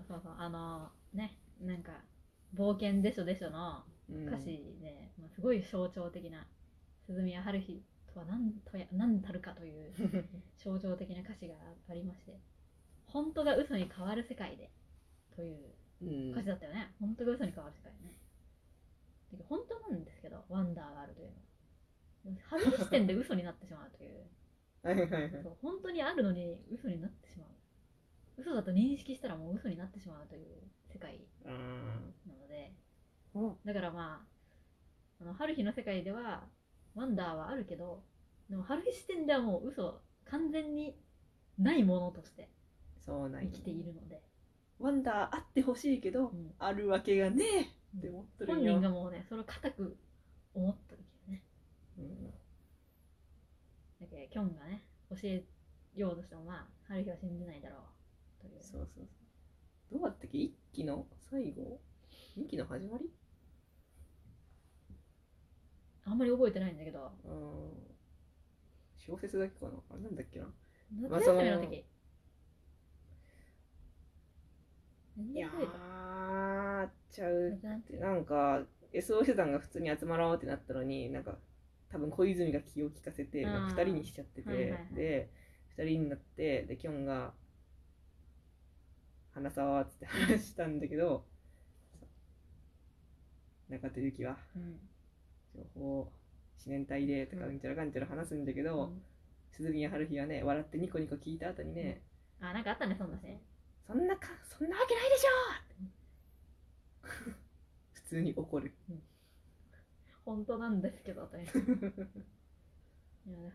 あそうそう。あのねなんか冒険でしょでしょのうん歌詞で、まあ、すごい象徴的な鈴宮春日とは何とや何たるかという 象徴的な歌詞がありまして本当が嘘に変わる世界でといううん歌詞だったよね、本当が嘘に変わる世界ね。だけど本当なんですけどワンダーがあるというのは。春日視点で嘘になってしまうという。はいはいはい。そう本当にあるのに嘘になって嘘だと認識したらもう嘘になってしまうという世界うんなのでおだからまああの春日の世界ではワンダーはあるけどでも春日視点ではもう嘘完全にないものとしてそうなんや。生きているので、ワンダーあってほしいけど、うん。あるわけがねえって思っとるんよ。本人がもうねそれを固く思っとるけどね。うん。だけどキョンがね教えようとしてもまあ春日は信じないだろうというそうそうそう。どうだったっけ？一期の最後？二期の始まり？あんまり覚えてないんだけど。うん。小説だけかな？あれなんだっけな？まあ夏休みの？時。何いやーちゃうたなんてなんか SOS 団が普通に集まろうってなったのになんか多分小泉が気を利かせてあーなんか2人にしちゃってて、で2人になってでキョンが話そうっつって話したんだけど中戸ゆきはうん。情報自然体でとかううんんちゃらかんちゃら話すんだけど、うん。鈴宮春日はね笑ってニコニコ聞いた後にね、あなんかあったねそんなねそんなかそんなわけないでしょ 普通に怒る。本当なんですけどと いや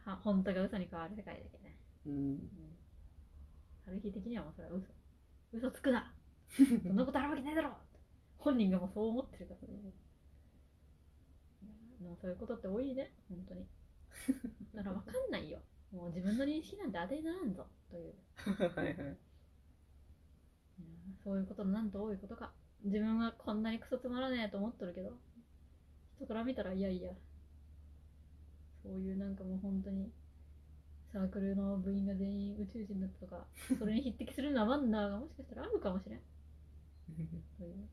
は本当が嘘に変わる世界だけどね、うん。うん、春日的にはもうそれは嘘嘘つくな。そんなことあるわけないだろ。本人がもうそう思ってるからね。そういうことって多いね。本当に。だから分かんないよ。もう自分の認識なんて当てにならんぞ。という。はいはい。そういうことのなんと多いことか。自分はこんなにクソつまらねえと思っとるけど。人から見たらいやいや。そういうなんかもう本当にサークルの部員が全員宇宙人だったとかそれに匹敵するようなワンダーがもしかしたらあるかもしれん。という。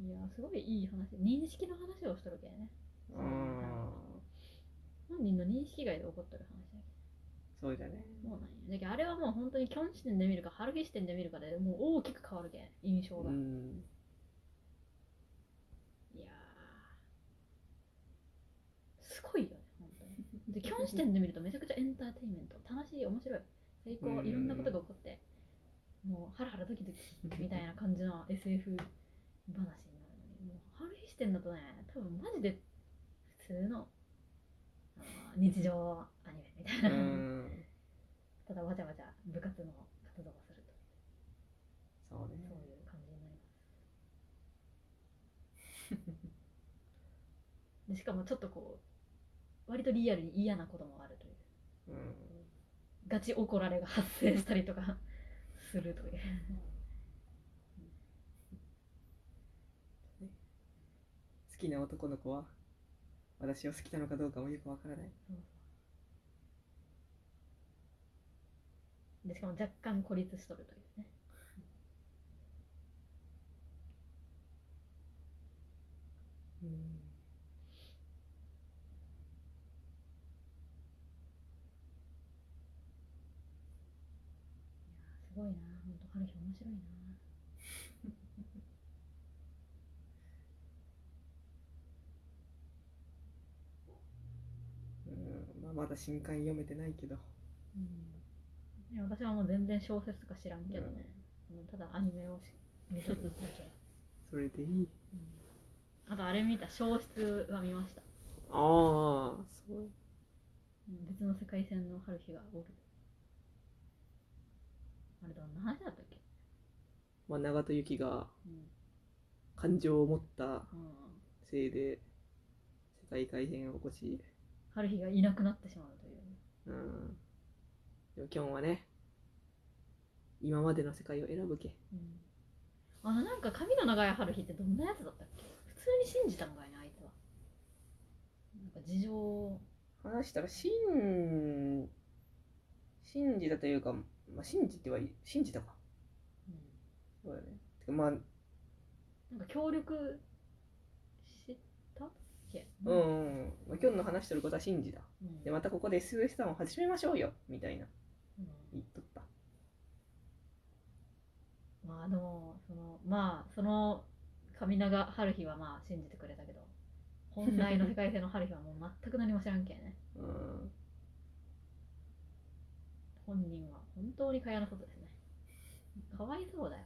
いやすごいいい話。認識の話をしとるけどね。あ本人の認識外で起こってる話だけそうだね。そうなんや。だけどあれはもう本当にキョン視点で見るか春日視点で見るかでもう大きく変わるけん印象が、うんいやーすごいよね本当にでキョン視点で見るとめちゃくちゃエンターテインメント。楽しい面白い。最高。うん。いろんなことが起こって。もうハラハラドキドキ。みたいな感じの SF 話になるのに。もう春日視点だとね多分マジで普通の日常アニメみたいうな、ん。ただわちゃわちゃ部活の活動をすると。そうね。そういう感じになります。でしかもちょっとこう割とリアルに嫌なこともあるという。うんガチ怒られが発生したりとか。するという。好きな男の子は私を好きなのかどうかもよくわからない。でしかも若干孤立しとるというねうんすごいな。本当春日面白いな。うんまあまだ新刊読めてないけど。うん。いや私はもう全然小説とか知らんけどね、もうただアニメをし見とるだけ、それでいい。うん。あとあれ見た消失は見ました、ああそう。うん別の世界線の春日がおるあれどんな話だったっけ？まあ長門由紀がうん。感情を持ったうん。せいで世界改変を起こし春日がいなくなってしまうといううん。でもキョンはね今までの世界を選ぶけ。うん。あのなんか髪の長い春日ってどんなやつだったっけ？普通に信じたのかいなあいつは。なんか事情話したら信信じたというか、まあ、信じてはい信じたか。てかまあなんか協力した？っけうん、うん。まあ、今日の話してることは真実だうん。でまたここで SOS タウンを始めましょうよ。みたいな。うん。言っとった。まあでもそのまあその上長春日はまあ信じてくれたけど。本来の世界線の春日はもう全く何も知らんけんね。うん本人は本当に蚊帳の外ですね。かわいそうだよ。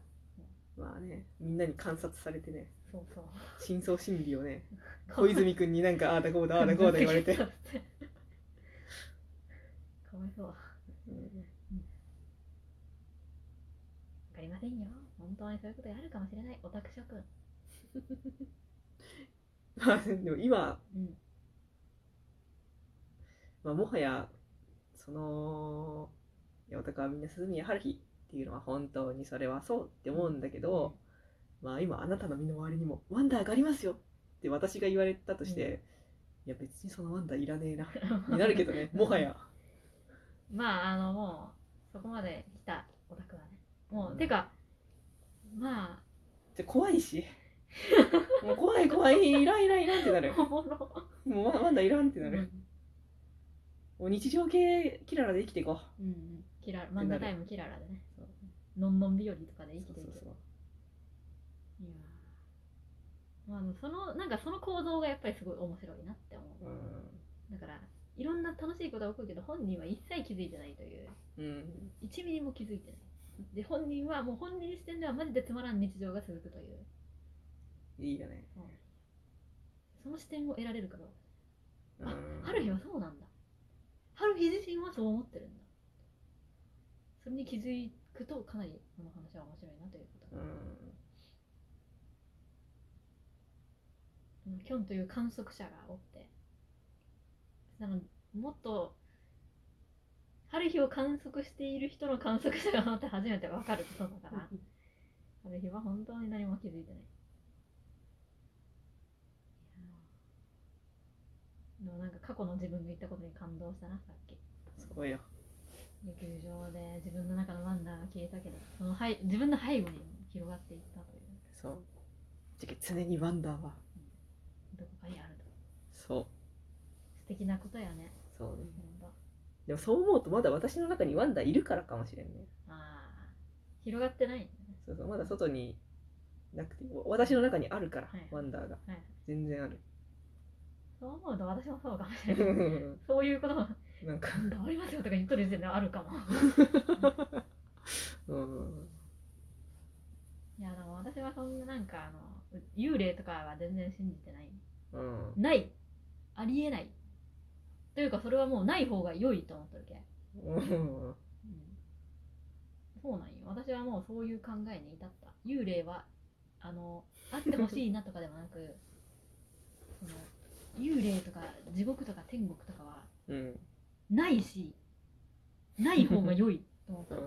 まあねみんなに観察されてね。そうそう。深層心理をね 小泉君になんか ああだこうだああだこうだ言われて、かわいそう。わうん。かりませんよ。本当にそういうことがあるかもしれない。オタク諸君。まあでも今、うん。まあ、もはやそのいやオタクはみんな鈴宮春日っていうのは本当にそれはそうって思うんだけど、まあ今あなたの身の回りにもワンダーがありますよって私が言われたとして、いや別にそのワンダーいらねえなになるけどね もはや。まああのもうそこまで来たオタクはね。もう、うん。てかまで怖いし。もう怖い怖い。いらんいらんいらんってなる。もうワワンダーいらんってなる、うん。もう日常系キララで生きていこう。うんうんキラ漫画タイムキララでね。のんのん日和とかで生きていけそうそういやー。まあそのなんかその構造がやっぱりすごい面白いなって思う。そううん。だからいろんな楽しいことが起こるけど本人は一切気づいてないという。うん。1ミリも気づいてない。で本人はもう本人視点ではマジでつまらん日常が続くという。いいよね。その視点を得られるかどうか。あうん。春日はそうなんだ。春日自身はそう思ってるんだそれに気づくとかなりこの話は面白いなということキョンという観測者がおってなのもっと春日を観測している人の観測者がおって初めて分かることだから春日は本当に何も気づいてない。でもなんか過去の自分が言ったことに感動したなさっき。すごいよ野球場で自分の中のワンダーが消えたけどその背自分の背後に広がっていったという。そう。じゃけ常にワンダーは。どこかにあると。そう。素敵なことやね。そう。ね本でもそう思うとまだ私の中にワンダーいるからかもしれんね。当ああ広がってないね。そうそう。まだ外になくて私の中にあるから、はい。ワンダーが。はい。全然ある。そう思うと私もそうかもしれない。そういうことがなんか。りますよとか言っとる時点であるかも。うん。いやでも私はそんななんかあの幽霊とかは全然信じてない。うん。ない。ありえない。というかそれはもうない方が良いと思ってるけ。うん。うん。そうなんよ。私はもうそういう考えに至った。幽霊はあのあってほしいなとかでもなく その幽霊とか地獄とか天国とかはうんないしない方が良いと思ってるう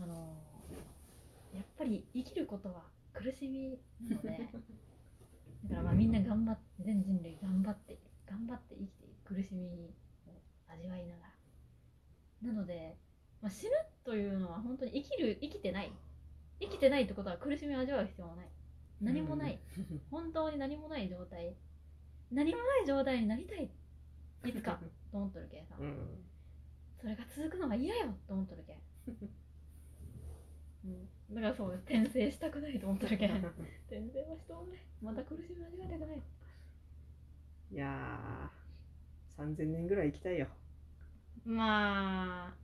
ん。あのやっぱり生きることは苦しみなので だからまあみんな頑張って全人類頑張って頑張って生きて苦しみを味わいながら。なので、まあ、死ぬというのは本当に生きる生きてない。生きてないってことは苦しみを味わう必要はない。何もない、本当に何もない状態。何もない状態になりたいいつか。と思っとるけさ、うんそれが続くのが嫌よと思っとるけん、うん、だからそう転生したくないと思っとるけん。転生はしておんねまた苦しみ味わいたくない。いやー3000年ぐらい生きたいよ。まあ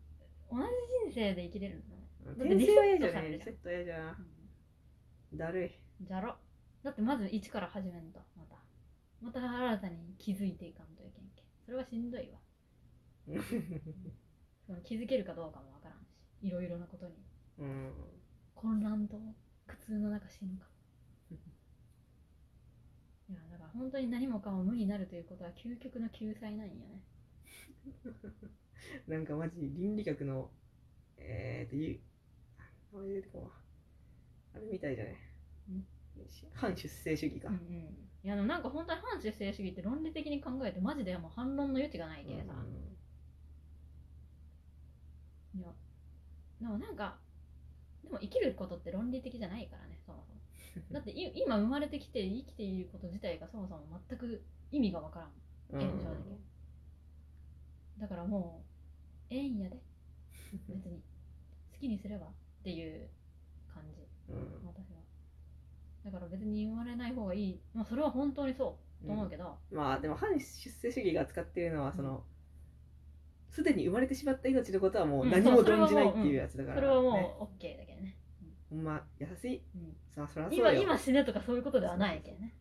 同じ人生で生きれるんだね、転生は嫌じゃない。リセット嫌じゃだるい。じゃろ。だってまず一から始めんとまた。また新たに気づいていかんそれはしんどいわ。その気づけるかどうかもわからんしいろいろなことに。うん。混乱と苦痛の中死ぬか。いやだから本当に何もかも無になるということは究極の救済なんよね。なんかマジ倫理学のえーというあれみたいじゃない？反出生主義か、うんうん。いやでもなんか本当に反出生主義って論理的に考えてマジでもう反論の余地がないけさ、いやでもなんかでも生きることって論理的じゃないからねそもそも。だってい今生まれてきて生きていること自体がそもそも全く意味がわからん。うん現状だけ。だからもうええんやで。別に。好きにすればっていう感じ。うん。私はだから別に生まれない方がいい。まあそれは本当にそうと思うけど、まあでも反出世主義が使っているのはそのすでに生まれてしまった命のことはもううん。何もそうそれはもう論じないっていうやつだから、それはもね。う OK だけどね、ほんま優しい。うん。さあそそう今よ。今死ねとかそういうことではないけどね、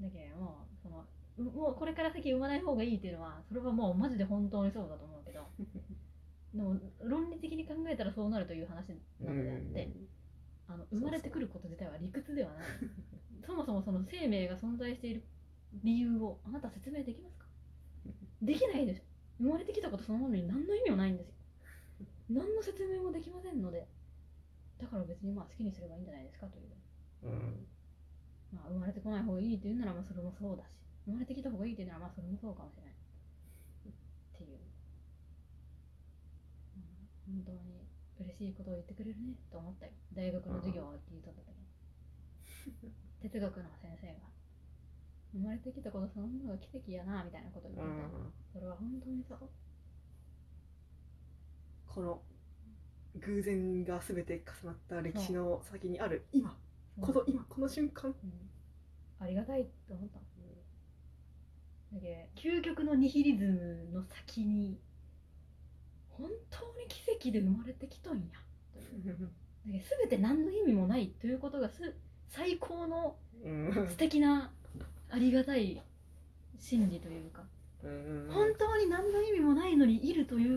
うん。だけどもうそのうもうこれから先産まない方がいいっていうのはそれはもうマジで本当にそうだと思うけど でも論理的に考えたらそうなるという話なのであって、あの生まれてくること自体は理屈ではない。そもそもその生命が存在している理由をあなた説明できますか？できないでしょ。生まれてきたことそのものに何の意味もないんですよ。何の説明もできませんので。だから別にまあ好きにすればいいんじゃないですかという、うん。まあ、生まれてこない方がいいっていうならまあそれもそうだし生まれてきた方がいいっていうならまあそれもそうかもしれないっていう、うん、本当に嬉しいことを言ってくれるねと思ったよ。大学の授業を聞いとった時に。哲学の先生が。生まれてきたことそのものが奇跡やなみたいなことを言ってた。よ、それは本当にそう。この偶然が全て重なった歴史の先にある今。この今この瞬間。うん。ありがたいと思った。だけど究極のニヒリズムの先に本当に奇跡で生まれてきとんや。と全て何の意味もないということがす最高のうん。素敵なありがたい真理というか。うん。本当に何の意味もないのにいるという